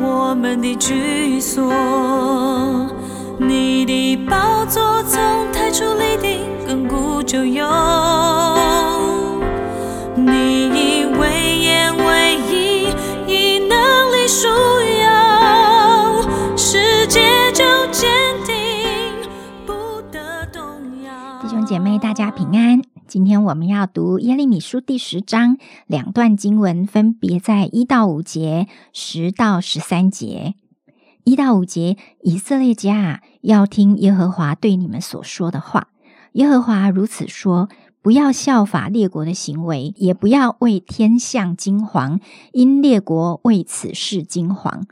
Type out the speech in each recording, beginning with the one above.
我们的居所。你的宝座从太初立定，亘古就有。兄姐妹，大家平安。今天我们要读耶利米书第十章，两段经文分别在一到五节、十到十三节。一到五节，以色列家啊，要听耶和华对你们所说的话。耶和华如此说：不要效法列国的行为，也不要为天象惊惶，因列国为此事惊惶。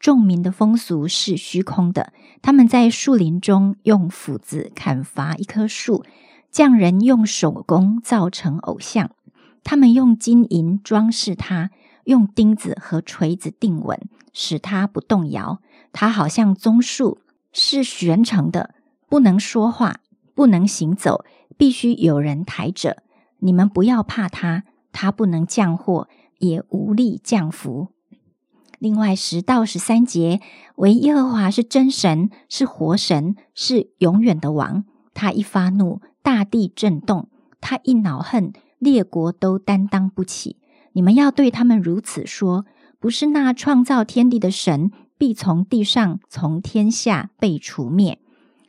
众民的风俗是虚空的，他们在树林中用斧子砍伐一棵树，匠人用手工造成偶像，他们用金银装饰它，用钉子和锤子定稳，使它不动摇。它好像棕树，是悬成的，不能说话，不能行走，必须有人抬着。你们不要怕它，它不能降祸，也无力降福。另外十到十三节，唯耶和华是真神，是活神，是永远的王。他一发怒，大地震动；他一恼恨，列国都担当不起。你们要对他们如此说：不是那创造天地的神。必从地上、从天下被除灭。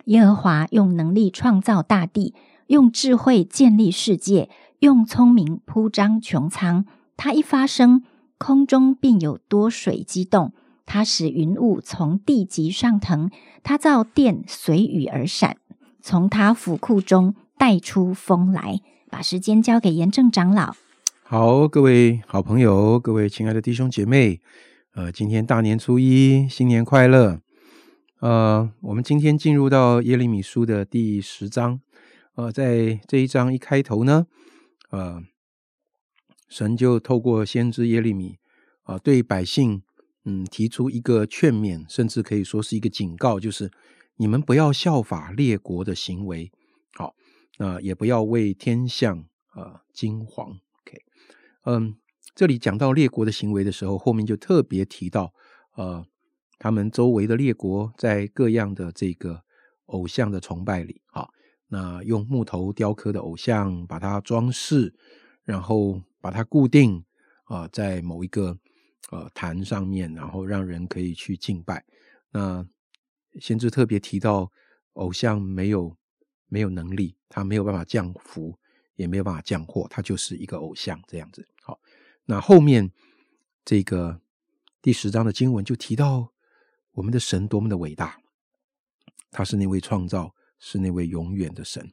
耶和华用能力创造大地，用智慧建立世界，用聪明铺张穹苍。他一发声，空中便有多水激动。它使云雾从地极上腾。它造电随雨而闪，从它府库中带出风来。把时间交给严正长老。好，各位好朋友，各位亲爱的弟兄姐妹。呃，今天大年初一，新年快乐！呃，我们今天进入到耶利米书的第十章。呃，在这一章一开头呢，呃，神就透过先知耶利米啊，对百姓嗯提出一个劝勉，甚至可以说是一个警告，就是你们不要效法列国的行为，好，那也不要为天象啊惊惶。OK，嗯。这里讲到列国的行为的时候，后面就特别提到，呃，他们周围的列国在各样的这个偶像的崇拜里，啊，那用木头雕刻的偶像把它装饰，然后把它固定啊，在某一个呃坛上面，然后让人可以去敬拜。那先知特别提到，偶像没有没有能力，他没有办法降福，也没有办法降祸，他就是一个偶像这样子。好。那后面这个第十章的经文就提到我们的神多么的伟大，他是那位创造，是那位永远的神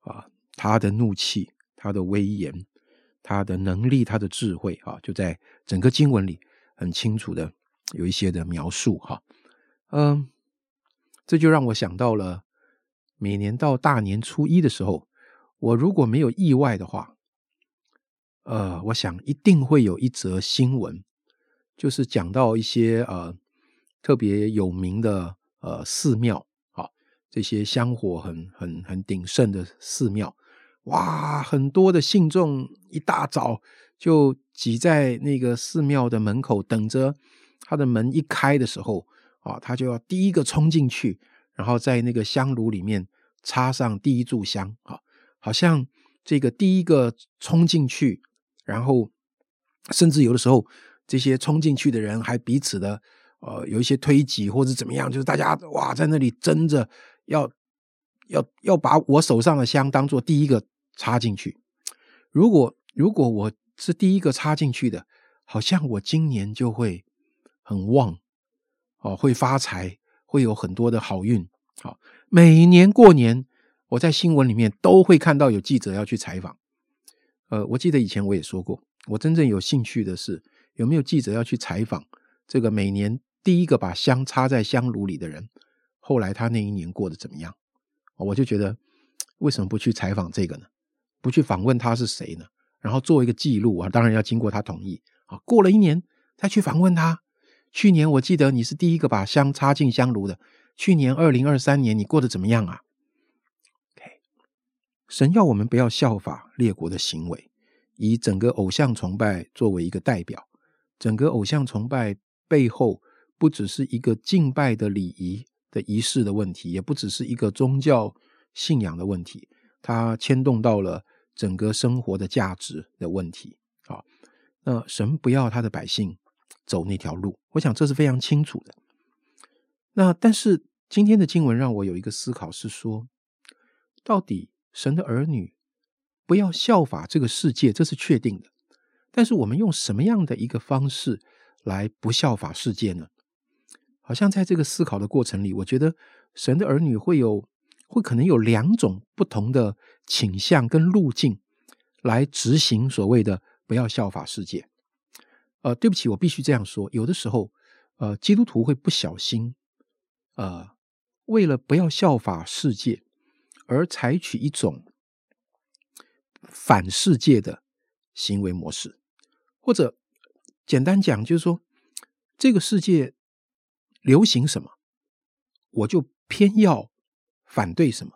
啊！他的怒气，他的威严，他的能力，他的智慧啊，就在整个经文里很清楚的有一些的描述哈。嗯，这就让我想到了每年到大年初一的时候，我如果没有意外的话。呃，我想一定会有一则新闻，就是讲到一些呃特别有名的呃寺庙，啊，这些香火很很很鼎盛的寺庙，哇，很多的信众一大早就挤在那个寺庙的门口，等着他的门一开的时候，啊，他就要第一个冲进去，然后在那个香炉里面插上第一炷香，啊，好像这个第一个冲进去。然后，甚至有的时候，这些冲进去的人还彼此的呃有一些推挤或者怎么样，就是大家哇在那里争着要要要把我手上的香当做第一个插进去。如果如果我是第一个插进去的，好像我今年就会很旺哦，会发财，会有很多的好运。好，每年过年，我在新闻里面都会看到有记者要去采访。呃，我记得以前我也说过，我真正有兴趣的是有没有记者要去采访这个每年第一个把香插在香炉里的人，后来他那一年过得怎么样？我就觉得为什么不去采访这个呢？不去访问他是谁呢？然后做一个记录啊，当然要经过他同意啊。过了一年再去访问他，去年我记得你是第一个把香插进香炉的，去年二零二三年你过得怎么样啊？K，？神要我们不要效法列国的行为，以整个偶像崇拜作为一个代表。整个偶像崇拜背后不只是一个敬拜的礼仪的仪式的问题，也不只是一个宗教信仰的问题，它牵动到了整个生活的价值的问题。啊，那神不要他的百姓走那条路，我想这是非常清楚的。那但是今天的经文让我有一个思考，是说，到底神的儿女不要效法这个世界，这是确定的。但是我们用什么样的一个方式来不效法世界呢？好像在这个思考的过程里，我觉得神的儿女会有，会可能有两种不同的倾向跟路径来执行所谓的不要效法世界。呃，对不起，我必须这样说，有的时候，呃，基督徒会不小心，呃，为了不要效法世界，而采取一种反世界的行为模式，或者简单讲，就是说这个世界。流行什么，我就偏要反对什么，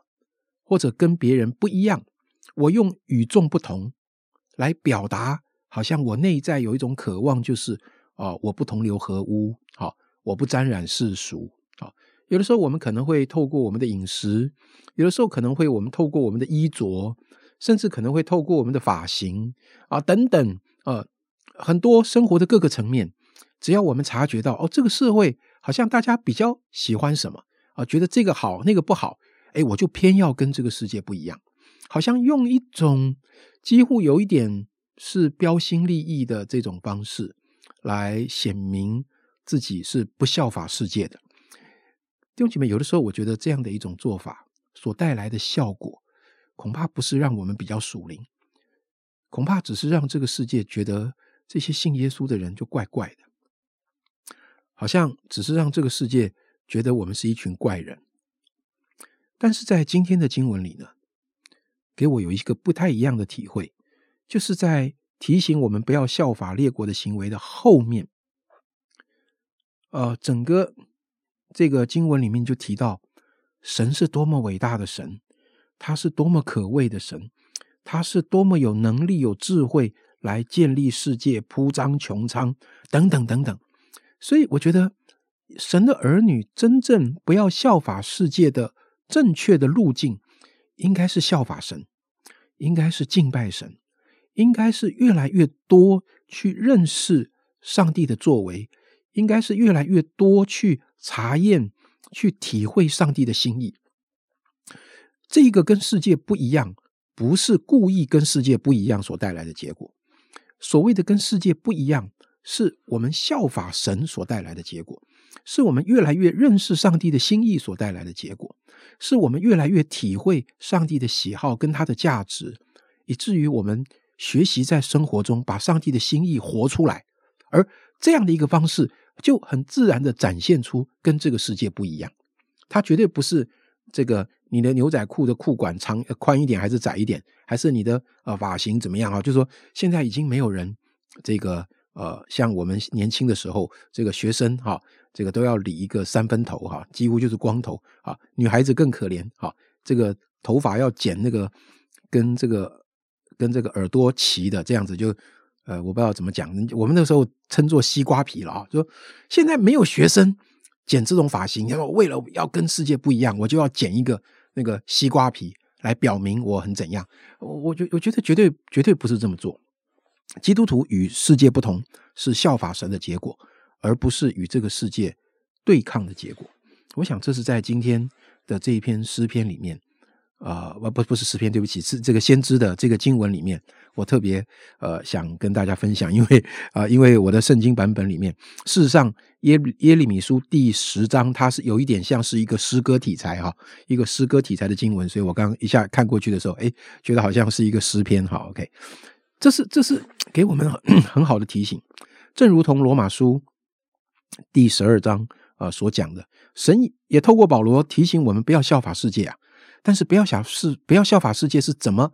或者跟别人不一样。我用与众不同来表达，好像我内在有一种渴望，就是啊，我不同流合污，好，我不沾染世俗。好，有的时候我们可能会透过我们的饮食，有的时候可能会我们透过我们的衣着，甚至可能会透过我们的发型啊等等，呃，很多生活的各个层面。只要我们察觉到哦，这个社会好像大家比较喜欢什么啊，觉得这个好那个不好，哎，我就偏要跟这个世界不一样，好像用一种几乎有一点是标新立异的这种方式来显明自己是不效法世界的。弟兄姐妹，有的时候我觉得这样的一种做法所带来的效果，恐怕不是让我们比较属灵，恐怕只是让这个世界觉得这些信耶稣的人就怪怪的。好像只是让这个世界觉得我们是一群怪人，但是在今天的经文里呢，给我有一个不太一样的体会，就是在提醒我们不要效法列国的行为的后面，呃，整个这个经文里面就提到神是多么伟大的神，他是多么可畏的神，他是多么有能力、有智慧来建立世界、铺张穹苍等等等等。所以，我觉得神的儿女真正不要效法世界的正确的路径，应该是效法神，应该是敬拜神，应该是越来越多去认识上帝的作为，应该是越来越多去查验、去体会上帝的心意。这个跟世界不一样，不是故意跟世界不一样所带来的结果。所谓的跟世界不一样。是我们效法神所带来的结果，是我们越来越认识上帝的心意所带来的结果，是我们越来越体会上帝的喜好跟他的价值，以至于我们学习在生活中把上帝的心意活出来，而这样的一个方式就很自然的展现出跟这个世界不一样。它绝对不是这个你的牛仔裤的裤管长宽一点还是窄一点，还是你的呃发型怎么样啊？就是说现在已经没有人这个。呃，像我们年轻的时候，这个学生哈，这个都要理一个三分头哈，几乎就是光头啊。女孩子更可怜哈，这个头发要剪那个跟这个跟这个耳朵齐的，这样子就呃，我不知道怎么讲。我们那时候称作西瓜皮了啊，说现在没有学生剪这种发型，然后为了要跟世界不一样，我就要剪一个那个西瓜皮来表明我很怎样。我我觉我觉得绝对绝对不是这么做。基督徒与世界不同，是效法神的结果，而不是与这个世界对抗的结果。我想这是在今天的这一篇诗篇里面，啊，不不不是诗篇，对不起，是这个先知的这个经文里面，我特别呃想跟大家分享，因为啊，因为我的圣经版本里面，事实上耶耶利米书第十章，它是有一点像是一个诗歌题材哈，一个诗歌题材的经文，所以我刚一下看过去的时候，哎，觉得好像是一个诗篇哈，OK。这是这是给我们很好的提醒，正如同罗马书第十二章啊所讲的，神也透过保罗提醒我们不要效法世界啊。但是不要想是不要效法世界是怎么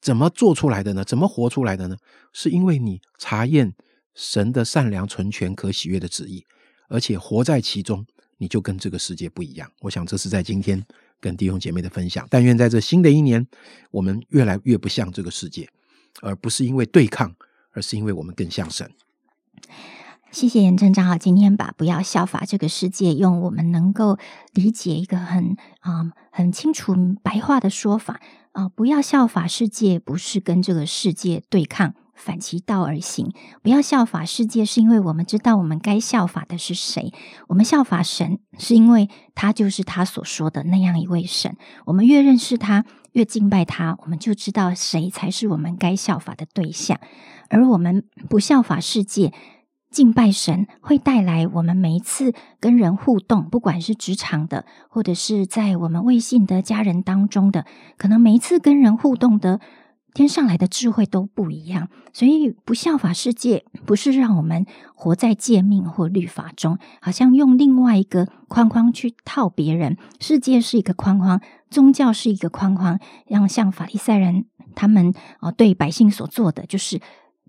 怎么做出来的呢？怎么活出来的呢？是因为你查验神的善良、纯全、可喜悦的旨意，而且活在其中，你就跟这个世界不一样。我想这是在今天跟弟兄姐妹的分享。但愿在这新的一年，我们越来越不像这个世界。而不是因为对抗，而是因为我们更像神。谢谢严正长好，今天把“不要效法这个世界”用我们能够理解一个很啊、很清楚白话的说法啊、不要效法世界，不是跟这个世界对抗，反其道而行。不要效法世界，是因为我们知道我们该效法的是谁。我们效法神，是因为他就是他所说的那样一位神。我们越认识他，越敬拜他，我们就知道谁才是我们该效法的对象。而我们不效法世界。敬拜神会带来我们每一次跟人互动，不管是职场的，或者是在我们微信的家人当中的，可能每一次跟人互动的天上来的智慧都不一样。所以，不效法世界，不是让我们活在诫命或律法中，好像用另外一个框框去套别人。世界是一个框框，宗教是一个框框，让像法利赛人他们哦对百姓所做的，就是。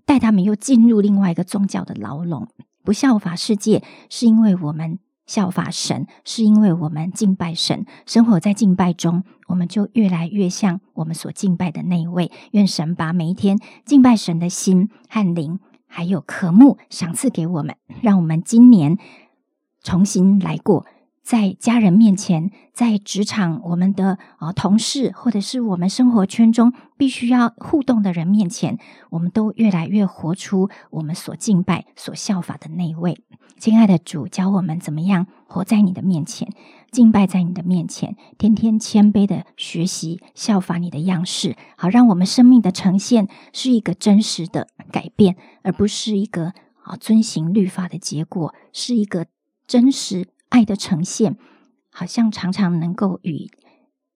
带他们又进入另外一个宗教的牢笼，不效法世界，是因为我们效法神，是因为我们敬拜神，生活在敬拜中，我们就越来越像我们所敬拜的那一位。愿神把每一天敬拜神的心和灵，还有渴慕赏赐给我们，让我们今年重新来过。在家人面前，在职场，我们的呃同事，或者是我们生活圈中必须要互动的人面前，我们都越来越活出我们所敬拜、所效法的那一位。亲爱的主，教我们怎么样活在你的面前，敬拜在你的面前，天天谦卑的学习效法你的样式，好让我们生命的呈现是一个真实的改变，而不是一个啊遵行律法的结果，是一个真实。爱的呈现，好像常常能够与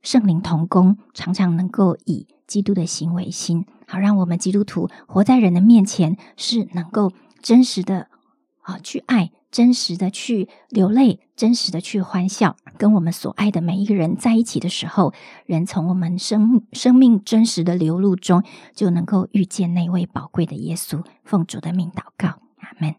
圣灵同工，常常能够以基督的行为心，好让我们基督徒活在人的面前，是能够真实的啊去爱，真实的去流泪，真实的去欢笑，跟我们所爱的每一个人在一起的时候，人从我们生生命真实的流露中，就能够遇见那位宝贵的耶稣。奉主的命祷告，阿门。